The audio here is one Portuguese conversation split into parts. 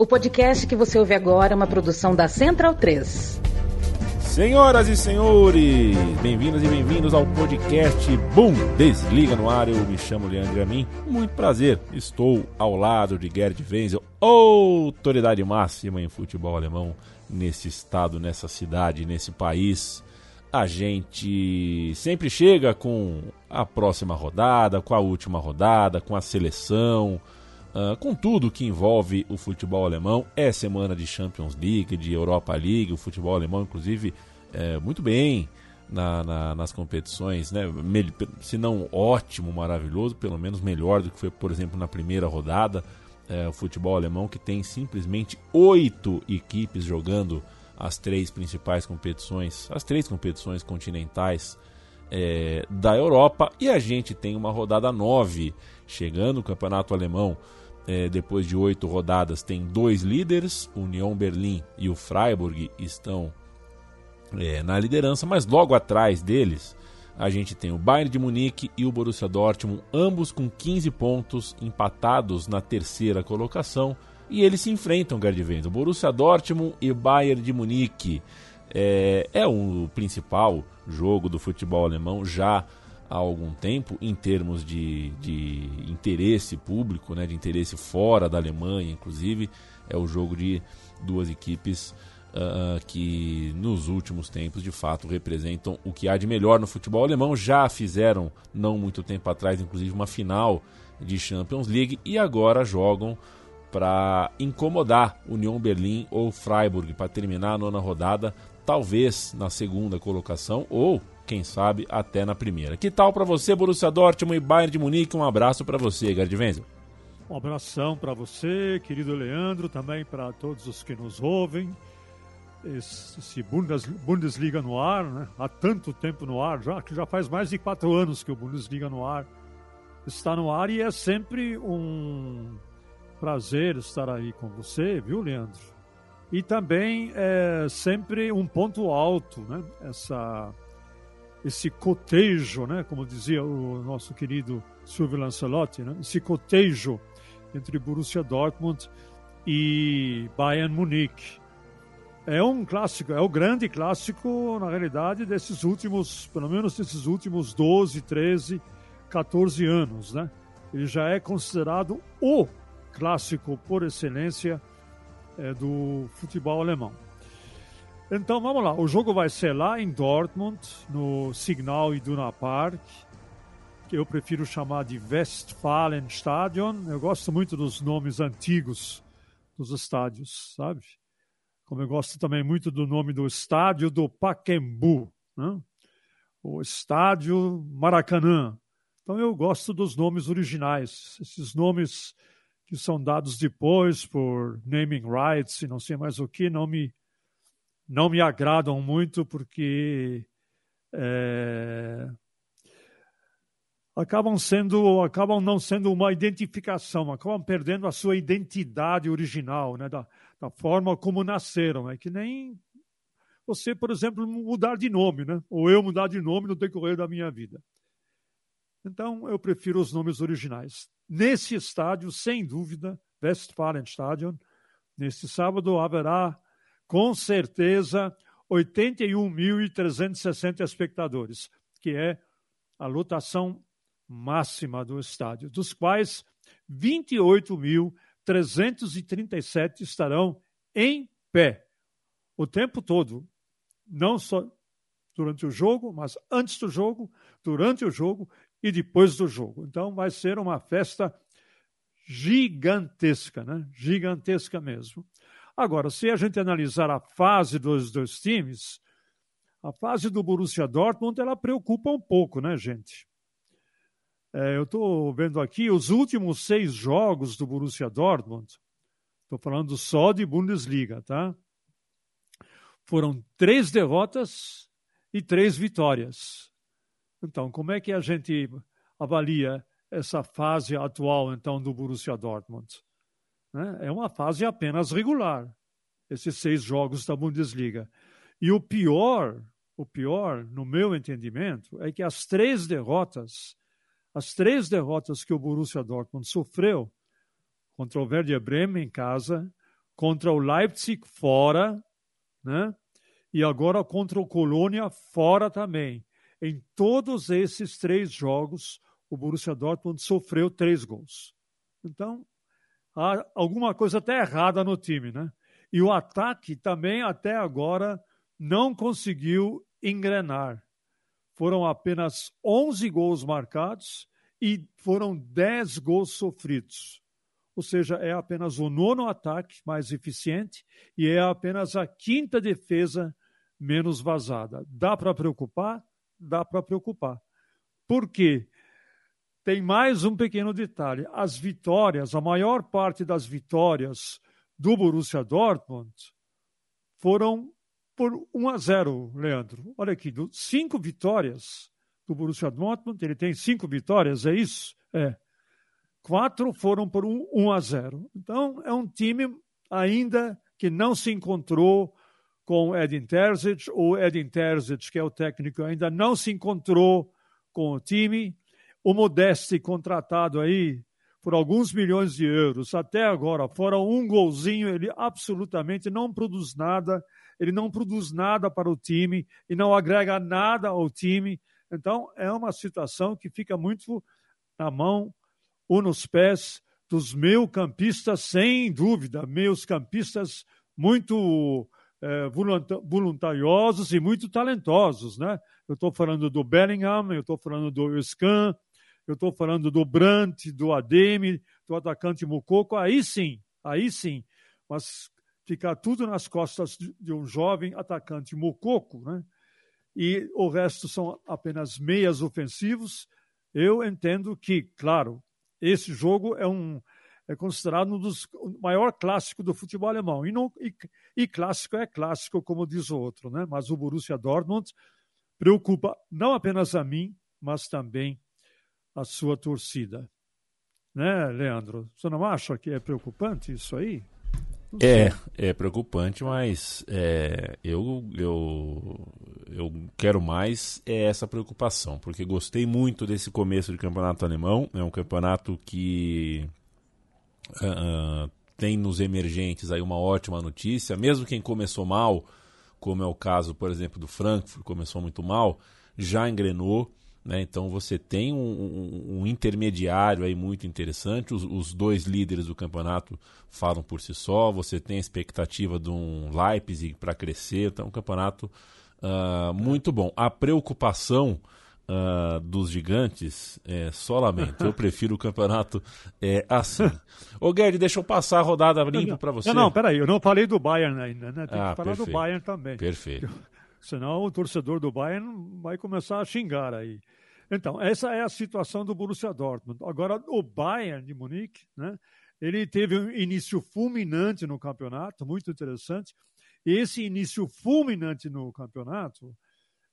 O podcast que você ouve agora é uma produção da Central 3. Senhoras e senhores, bem-vindas e bem-vindos ao podcast Bundesliga no ar. Eu me chamo Leandro Amin. Muito prazer, estou ao lado de Gerd Wenzel, autoridade máxima em futebol alemão nesse estado, nessa cidade, nesse país. A gente sempre chega com a próxima rodada, com a última rodada, com a seleção, Uh, com tudo que envolve o futebol alemão, é semana de Champions League, de Europa League, o futebol alemão, inclusive, é, muito bem na, na, nas competições, né? se não ótimo, maravilhoso, pelo menos melhor do que foi, por exemplo, na primeira rodada. É, o futebol alemão que tem simplesmente oito equipes jogando as três principais competições, as três competições continentais é, da Europa, e a gente tem uma rodada nove chegando, o campeonato alemão é, depois de oito rodadas, tem dois líderes, União Berlim e o Freiburg estão é, na liderança, mas logo atrás deles a gente tem o Bayern de Munique e o Borussia Dortmund, ambos com 15 pontos, empatados na terceira colocação, e eles se enfrentam, Gerd O Borussia Dortmund e Bayern de Munique é, é o principal jogo do futebol alemão já há algum tempo em termos de, de interesse público, né, de interesse fora da Alemanha, inclusive, é o jogo de duas equipes uh, que nos últimos tempos de fato representam o que há de melhor no futebol alemão. Já fizeram, não muito tempo atrás, inclusive, uma final de Champions League e agora jogam para incomodar União Berlim ou Freiburg para terminar a nona rodada, talvez na segunda colocação ou quem sabe até na primeira. Que tal para você, Borussia Dortmund e Bayern de Munique? Um abraço para você, Gerd Wenzel. Um abração para você, querido Leandro, também para todos os que nos ouvem. Esse Bundes, Bundesliga no ar, né? há tanto tempo no ar, já que já faz mais de quatro anos que o Bundesliga no ar está no ar e é sempre um prazer estar aí com você, viu, Leandro? E também é sempre um ponto alto, né? Essa esse cotejo, né, como dizia o nosso querido Silvio Lancelotti, né, esse cotejo entre Borussia Dortmund e Bayern Munique. É um clássico, é o grande clássico, na realidade, desses últimos, pelo menos desses últimos 12, 13, 14 anos, né? Ele já é considerado o clássico por excelência é, do futebol alemão. Então vamos lá, o jogo vai ser lá em Dortmund, no Signal Iduna Park, que eu prefiro chamar de Westfalenstadion. Eu gosto muito dos nomes antigos dos estádios, sabe? Como eu gosto também muito do nome do estádio do Pacaembu, né? o estádio Maracanã. Então eu gosto dos nomes originais, esses nomes que são dados depois por naming rights e não sei mais o que, não me não me agradam muito porque é, acabam sendo acabam não sendo uma identificação acabam perdendo a sua identidade original né da, da forma como nasceram é que nem você por exemplo mudar de nome né ou eu mudar de nome no decorrer da minha vida então eu prefiro os nomes originais. Nesse estádio sem dúvida Westfalenstadion neste sábado haverá com certeza 81.360 espectadores, que é a lotação máxima do estádio, dos quais 28.337 estarão em pé. O tempo todo, não só durante o jogo, mas antes do jogo, durante o jogo e depois do jogo. Então vai ser uma festa gigantesca, né? Gigantesca mesmo. Agora, se a gente analisar a fase dos dois times, a fase do Borussia Dortmund ela preocupa um pouco, né, gente? É, eu estou vendo aqui os últimos seis jogos do Borussia Dortmund. Estou falando só de Bundesliga, tá? Foram três derrotas e três vitórias. Então, como é que a gente avalia essa fase atual então do Borussia Dortmund? Né? É uma fase apenas regular, esses seis jogos da Bundesliga. E o pior, o pior, no meu entendimento, é que as três derrotas, as três derrotas que o Borussia Dortmund sofreu contra o Werder Bremen em casa, contra o Leipzig fora, né? E agora contra o Colônia fora também. Em todos esses três jogos, o Borussia Dortmund sofreu três gols. Então, há alguma coisa até errada no time, né? E o ataque também até agora não conseguiu engrenar. Foram apenas 11 gols marcados e foram 10 gols sofridos. Ou seja, é apenas o nono ataque mais eficiente e é apenas a quinta defesa menos vazada. Dá para preocupar? Dá para preocupar. Por quê? Tem mais um pequeno detalhe. As vitórias, a maior parte das vitórias do Borussia Dortmund foram por 1 a 0, Leandro. Olha aqui, cinco vitórias do Borussia Dortmund, ele tem cinco vitórias, é isso? É. Quatro foram por 1, 1 a 0. Então, é um time ainda que não se encontrou com Edin Terzic, ou Edin Terzic, que é o técnico, ainda não se encontrou com o time. O Modeste, contratado aí por alguns milhões de euros. Até agora, fora um golzinho, ele absolutamente não produz nada, ele não produz nada para o time e não agrega nada ao time. Então, é uma situação que fica muito na mão ou nos pés dos meus campistas, sem dúvida, meus campistas muito é, voluntariosos e muito talentosos, né? Eu estou falando do Bellingham, eu estou falando do Scan, eu estou falando do Brandt, do Ademi, do atacante Mukoko, aí sim, aí sim. Mas ficar tudo nas costas de um jovem atacante Mukoko, né? E o resto são apenas meias ofensivos. Eu entendo que, claro, esse jogo é um é considerado um dos maior clássico do futebol alemão. E, não, e, e, clássico é clássico, como diz o outro, né? Mas o Borussia Dortmund preocupa não apenas a mim, mas também a sua torcida. Né, Leandro? Você não acha que é preocupante isso aí? É, é preocupante, mas é, eu, eu, eu quero mais é essa preocupação, porque gostei muito desse começo de campeonato alemão. É um campeonato que uh, tem nos emergentes aí uma ótima notícia, mesmo quem começou mal, como é o caso, por exemplo, do Frankfurt, começou muito mal, já engrenou. Né? Então você tem um, um, um, intermediário aí muito interessante. Os, os, dois líderes do campeonato falam por si só. Você tem a expectativa de um Leipzig para crescer. Então, um campeonato uh, muito bom. A preocupação uh, dos gigantes é só lamento. Eu prefiro o campeonato é, assim. Ô, Guedes, deixa eu passar a rodada limpo para você. Não, não, peraí. Eu não falei do Bayern ainda, né? Tem ah, que falar perfeito. do Bayern também. Perfeito. Senão o torcedor do Bayern vai começar a xingar aí. Então, essa é a situação do Borussia Dortmund. Agora, o Bayern de Munique, né? Ele teve um início fulminante no campeonato, muito interessante. Esse início fulminante no campeonato,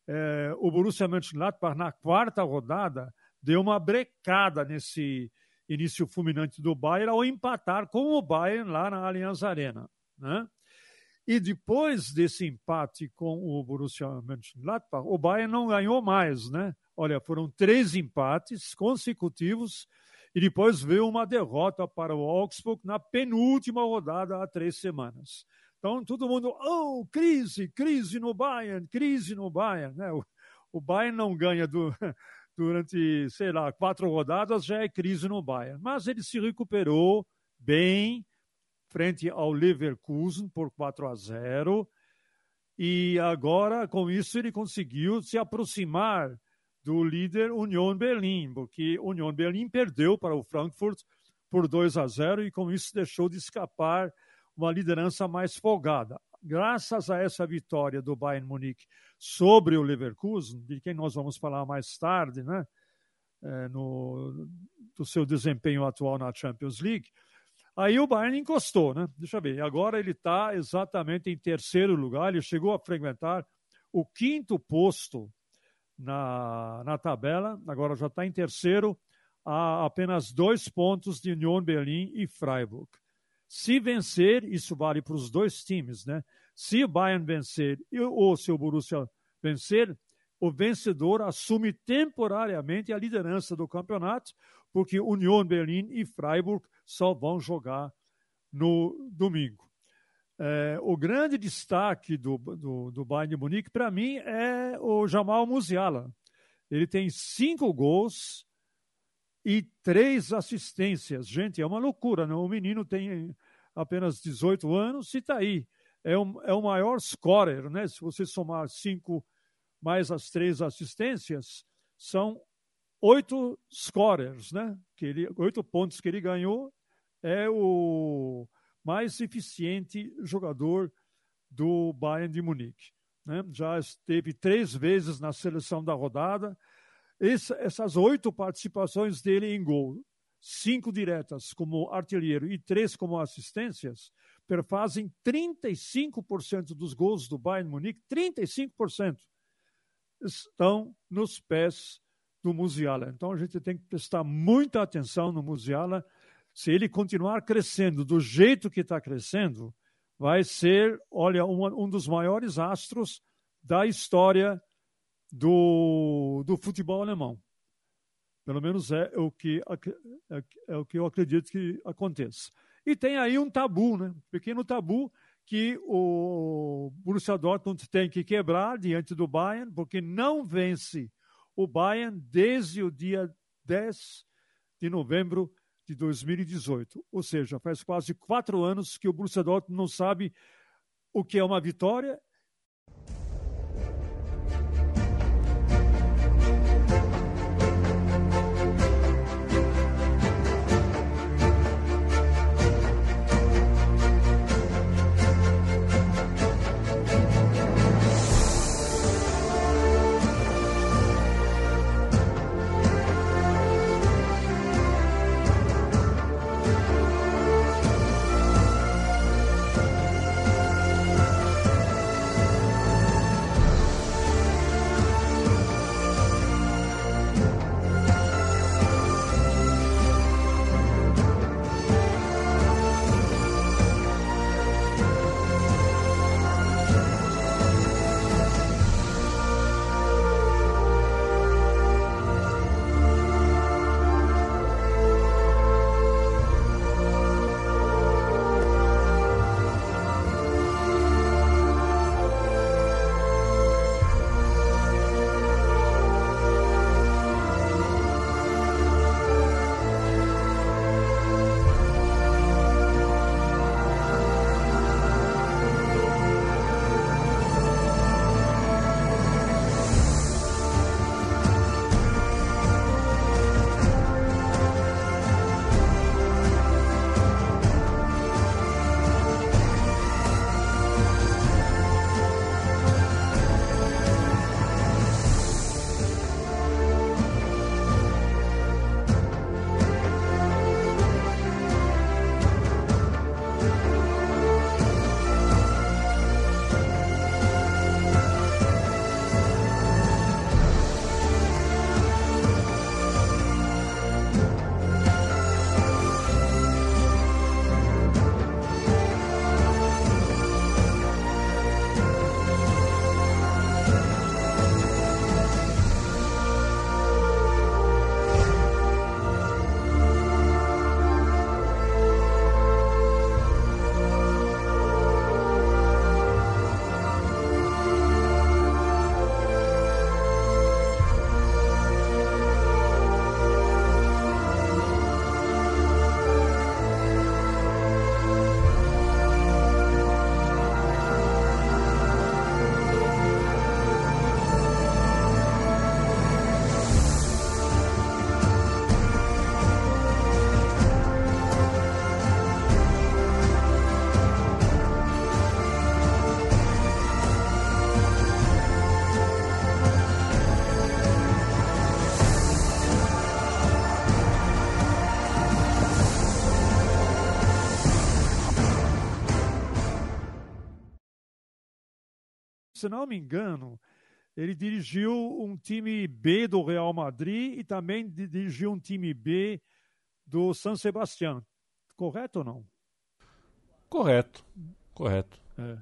é, o Borussia Mönchengladbach, na quarta rodada, deu uma brecada nesse início fulminante do Bayern ao empatar com o Bayern lá na Allianz Arena. Né? E depois desse empate com o Borussia Mönchengladbach, o Bayern não ganhou mais, né? Olha, foram três empates consecutivos e depois veio uma derrota para o Augsburg na penúltima rodada há três semanas. Então todo mundo, oh, crise, crise no Bayern, crise no Bayern, né? O, o Bayern não ganha do, durante, sei lá, quatro rodadas, já é crise no Bayern. Mas ele se recuperou bem, frente ao Leverkusen por 4 a 0. E agora, com isso, ele conseguiu se aproximar do líder Union Berlim, porque Union Berlim perdeu para o Frankfurt por 2 a 0 e com isso deixou de escapar uma liderança mais folgada. Graças a essa vitória do Bayern Munique sobre o Leverkusen, de quem nós vamos falar mais tarde, né, é, no, do seu desempenho atual na Champions League, Aí o Bayern encostou, né? Deixa eu ver. Agora ele está exatamente em terceiro lugar. Ele chegou a frequentar o quinto posto na, na tabela. Agora já está em terceiro, a apenas dois pontos de Union Berlim e Freiburg. Se vencer, isso vale para os dois times, né? Se o Bayern vencer ou se o Borussia vencer, o vencedor assume temporariamente a liderança do campeonato, porque Union Berlim e Freiburg só vão jogar no domingo. É, o grande destaque do, do, do Bayern de Munique, para mim, é o Jamal Musiala. Ele tem cinco gols e três assistências. Gente, é uma loucura, não? O menino tem apenas 18 anos e está aí. É, é o maior scorer, né? Se você somar cinco mais as três assistências, são oito scorers, né? Que ele, oito pontos que ele ganhou. É o mais eficiente jogador do Bayern de Munique. Né? Já esteve três vezes na seleção da rodada. Essa, essas oito participações dele em gol, cinco diretas como artilheiro e três como assistências, perfazem 35% dos gols do Bayern Munique, 35% estão nos pés do Musiala. Então a gente tem que prestar muita atenção no Musiala. Se ele continuar crescendo do jeito que está crescendo, vai ser, olha, um, um dos maiores astros da história do, do futebol alemão. Pelo menos é o que é, é, o que eu acredito que aconteça. E tem aí um tabu, né? Um pequeno tabu que o Borussia Dortmund tem que quebrar diante do Bayern, porque não vence o Bayern desde o dia 10 de novembro de 2018. Ou seja, faz quase quatro anos que o Borussia Dortmund não sabe o que é uma vitória se não me engano, ele dirigiu um time B do Real Madrid e também dirigiu um time B do San Sebastián. Correto ou não? Correto, correto. É.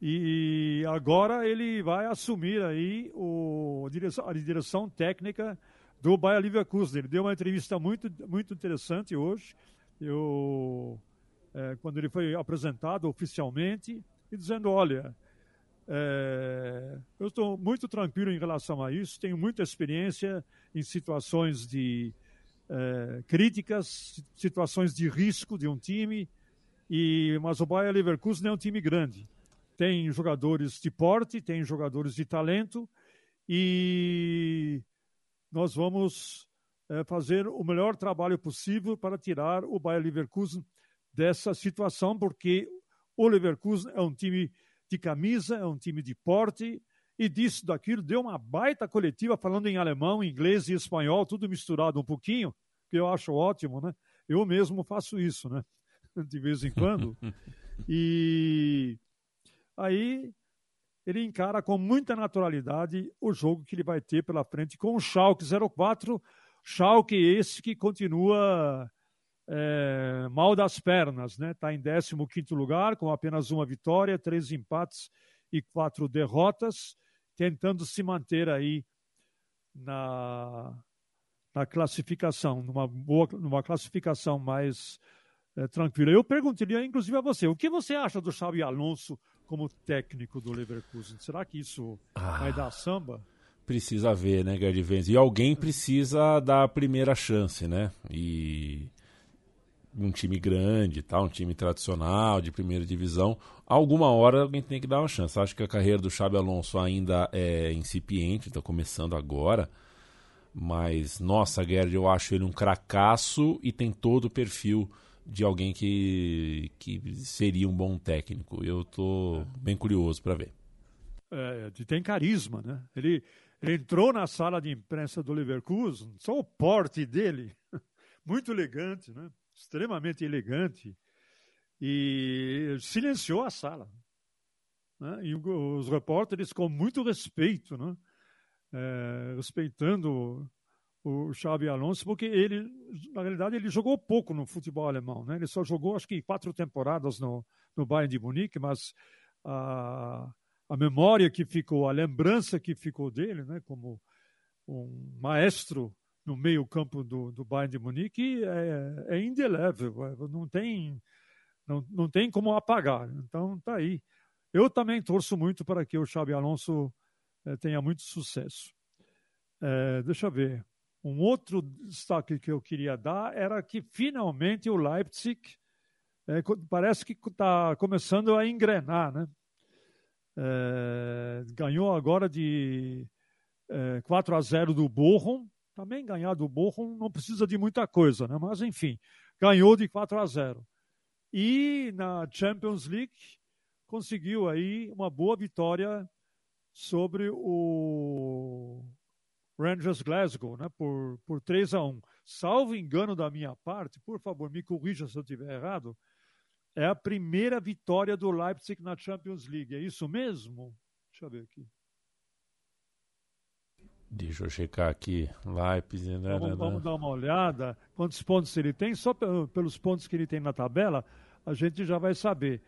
E agora ele vai assumir aí o, a, direção, a direção técnica do Bayer Leverkusen. Ele deu uma entrevista muito, muito interessante hoje. Eu é, quando ele foi apresentado oficialmente, e dizendo: olha, é, eu estou muito tranquilo em relação a isso, tenho muita experiência em situações de é, críticas, situações de risco de um time, e mas o Bayer Leverkusen é um time grande. Tem jogadores de porte, tem jogadores de talento, e nós vamos é, fazer o melhor trabalho possível para tirar o Bayer Leverkusen dessa situação, porque o Leverkusen é um time de camisa, é um time de porte, e disso, daquilo, deu uma baita coletiva falando em alemão, inglês e espanhol, tudo misturado um pouquinho, que eu acho ótimo, né? Eu mesmo faço isso, né? De vez em quando. e aí ele encara com muita naturalidade o jogo que ele vai ter pela frente com o Schalke 04, Schalke esse que continua é, mal das pernas, né? Está em 15 lugar, com apenas uma vitória, três empates e quatro derrotas, tentando se manter aí na, na classificação, numa boa, numa classificação mais é, tranquila. Eu perguntaria, inclusive, a você, o que você acha do Xabi Alonso como técnico do Leverkusen? Será que isso ah. vai dar samba? Precisa ver, né, Gerd Venz? E alguém precisa dar a primeira chance, né? E um time grande, tá? um time tradicional, de primeira divisão, alguma hora alguém tem que dar uma chance. Acho que a carreira do Xabi Alonso ainda é incipiente, está começando agora. Mas, nossa, Gerd, eu acho ele um cracaço e tem todo o perfil de alguém que, que seria um bom técnico. Eu estou bem curioso para ver. É, tem carisma, né? Ele, ele entrou na sala de imprensa do Leverkusen, só o porte dele, muito elegante, né? Extremamente elegante, e silenciou a sala. Né? E os repórteres, com muito respeito, né? É, respeitando o Xabi Alonso, porque ele, na realidade, ele jogou pouco no futebol alemão. Né? Ele só jogou, acho que, quatro temporadas no, no Bayern de Munique, mas a, a memória que ficou, a lembrança que ficou dele, né? como um maestro no meio-campo do, do Bayern de Munique é, é indelével, é, não tem, não, não tem como apagar. Então, tá aí. Eu também torço muito para que o Xabi Alonso é, tenha muito sucesso. É, deixa eu ver. Um outro destaque que eu queria dar era que finalmente o Leipzig é, parece que está começando a engrenar, né? É, ganhou agora de 4 a 0 do Bochum, também ganhar do Bochum não precisa de muita coisa, né? mas enfim, ganhou de 4 a 0. E na Champions League conseguiu aí uma boa vitória sobre o Rangers Glasgow, né, por, por 3 a 1. Salvo engano da minha parte, por favor, me corrija se eu estiver errado, é a primeira vitória do Leipzig na Champions League. É isso mesmo? Deixa eu ver aqui. Deixa eu checar aqui. Leipzig. Né, então, vamos, vamos, dar uma olhada. Quantos pontos ele tem? Só pelos pontos que ele tem na tabela, a gente já vai saber.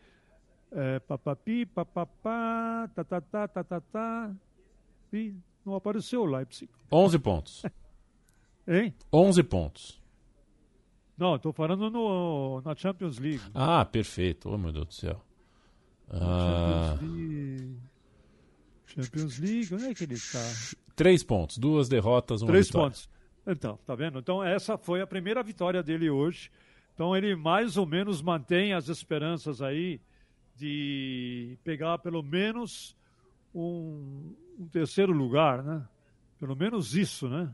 É, papapi, papapá, tatatá, tatatá. E não apareceu o Leipzig. 11 pontos. hein? 11 pontos. Não, estou falando no, na Champions League. Ah, perfeito. Oh, meu Deus do céu. Ah... Champions League. Champions League, onde é que ele está? Três pontos, duas derrotas, uma Três vitória. pontos. Então, tá vendo? Então, essa foi a primeira vitória dele hoje. Então, ele mais ou menos mantém as esperanças aí de pegar pelo menos um, um terceiro lugar, né? Pelo menos isso, né?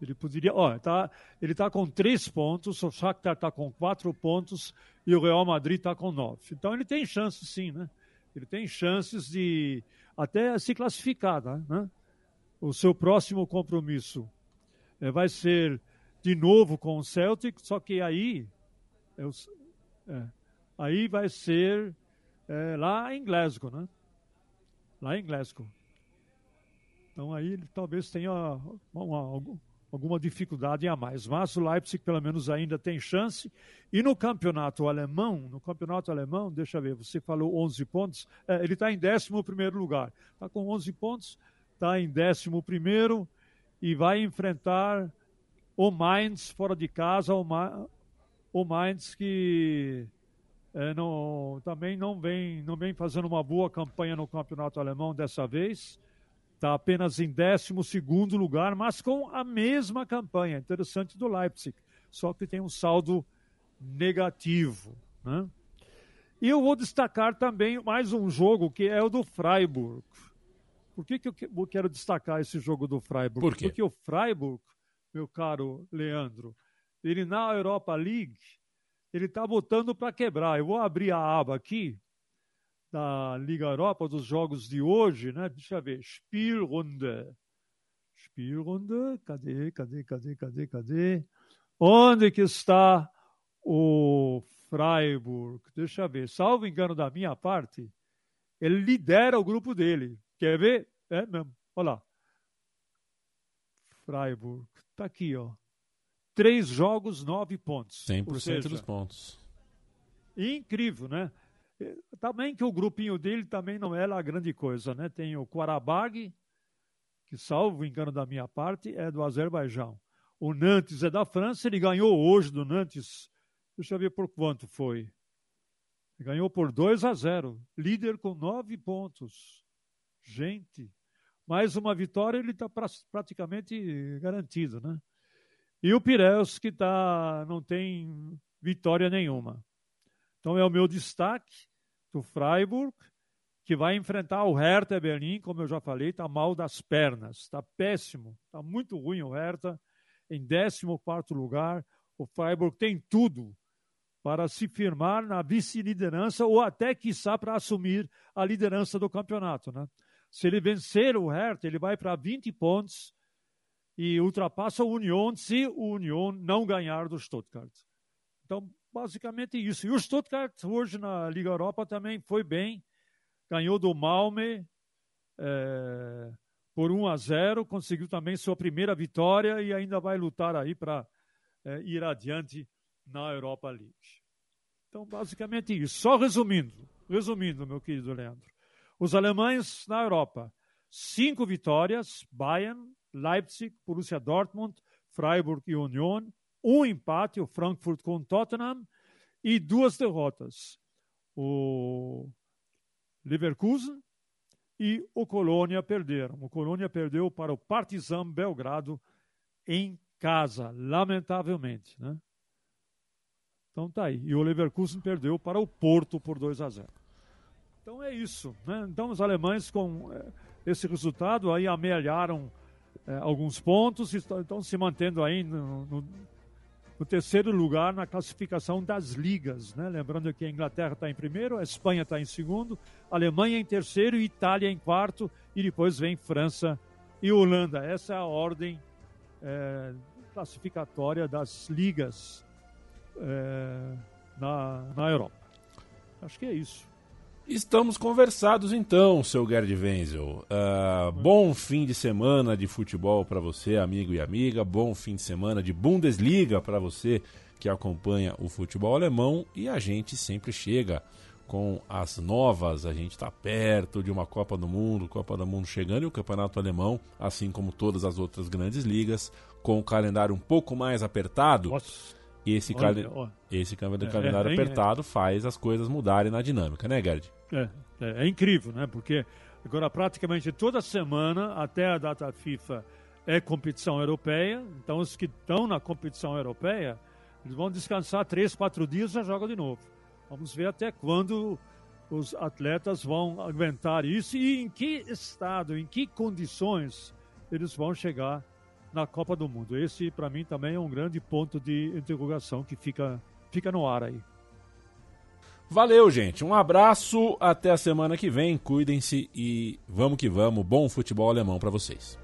Ele poderia. Ó, tá, ele está com três pontos, o Shakhtar está com quatro pontos e o Real Madrid está com nove. Então ele tem chances, sim, né? Ele tem chances de até se classificar, né? O seu próximo compromisso é, vai ser de novo com o Celtic, só que aí, é, é, aí vai ser é, lá em Glasgow, né? Lá em Glasgow. Então aí ele talvez tenha uma, uma, alguma dificuldade a mais. Mas o Leipzig, pelo menos, ainda tem chance. E no campeonato alemão, no campeonato alemão, deixa eu ver, você falou 11 pontos, é, ele está em 11 lugar. Está com 11 pontos, está em 11 e vai enfrentar o Mainz fora de casa, o, Ma o Mainz que é, não, também não vem, não vem fazendo uma boa campanha no campeonato alemão dessa vez. Está apenas em 12 lugar, mas com a mesma campanha. Interessante do Leipzig, só que tem um saldo negativo. Né? E eu vou destacar também mais um jogo que é o do Freiburg. Por que, que eu quero destacar esse jogo do Freiburg? Por? Porque o Freiburg, meu caro Leandro, ele na Europa League ele está botando para quebrar. Eu vou abrir a aba aqui da Liga Europa dos jogos de hoje, né? Deixa eu ver. Spielrunde. Spielrunde. Cadê, cadê, cadê, cadê, cadê? Onde que está o Freiburg? Deixa eu ver. Salvo engano da minha parte, ele lidera o grupo dele. Quer ver? É mesmo. Olha lá. Freiburg. Está aqui, ó. Três jogos, nove pontos. 100% seja, dos pontos. Incrível, né? Também que o grupinho dele também não é lá grande coisa, né? Tem o Qarabag, que salvo engano da minha parte, é do Azerbaijão. O Nantes é da França, ele ganhou hoje do Nantes. Deixa eu ver por quanto foi. Ganhou por 2 a 0. Líder com nove pontos. Gente, mais uma vitória, ele está pra, praticamente garantido, né? E o Pireus, que tá, não tem vitória nenhuma. Então é o meu destaque do Freiburg, que vai enfrentar o Hertha Berlim, como eu já falei, está mal das pernas, está péssimo, está muito ruim o Hertha, em 14 lugar. O Freiburg tem tudo para se firmar na vice-liderança ou até, quiçá, para assumir a liderança do campeonato. Né? Se ele vencer o Hertha, ele vai para 20 pontos e ultrapassa o Union se o Union não ganhar do Stuttgart. Então, basicamente isso. E o Stuttgart hoje na Liga Europa também foi bem, ganhou do Malme é, por 1 a 0, conseguiu também sua primeira vitória e ainda vai lutar aí para é, ir adiante na Europa League. Então, basicamente isso. Só resumindo, resumindo, meu querido Leandro. Os alemães na Europa, cinco vitórias, Bayern, Leipzig, Borussia Dortmund, Freiburg e Union, um empate, o Frankfurt com o Tottenham, e duas derrotas, o Leverkusen e o Colônia perderam. O Colônia perdeu para o Partizan Belgrado em casa, lamentavelmente, né? Então tá aí. E o Leverkusen perdeu para o Porto por 2 a 0. Então é isso, né? Então os alemães com eh, esse resultado aí amealharam é, alguns pontos e estão se mantendo aí no, no, no, terceiro lugar na classificação das ligas. Né? Lembrando que a Inglaterra está em primeiro, a Espanha está em segundo, a Alemanha em terceiro, Itália em quarto e depois vem França e Holanda. Essa é a ordem é, classificatória das ligas é, na, na Europa. Acho que é isso. Estamos conversados então, seu Gerd Wenzel. Uh, bom fim de semana de futebol para você, amigo e amiga. Bom fim de semana de Bundesliga para você que acompanha o futebol alemão. E a gente sempre chega com as novas. A gente está perto de uma Copa do Mundo, Copa do Mundo chegando e o Campeonato Alemão, assim como todas as outras grandes ligas, com o calendário um pouco mais apertado. Nossa esse, olha, cali... olha. esse é, calendário é, apertado é, faz as coisas mudarem na dinâmica, né, Gerd? É, é, é, incrível, né? Porque agora praticamente toda semana, até a data FIFA, é competição europeia. Então os que estão na competição europeia, eles vão descansar três, quatro dias e já jogam de novo. Vamos ver até quando os atletas vão aguentar isso e em que estado, em que condições eles vão chegar na Copa do Mundo. Esse, para mim, também é um grande ponto de interrogação que fica, fica no ar aí. Valeu, gente. Um abraço. Até a semana que vem. Cuidem-se e vamos que vamos. Bom futebol alemão para vocês.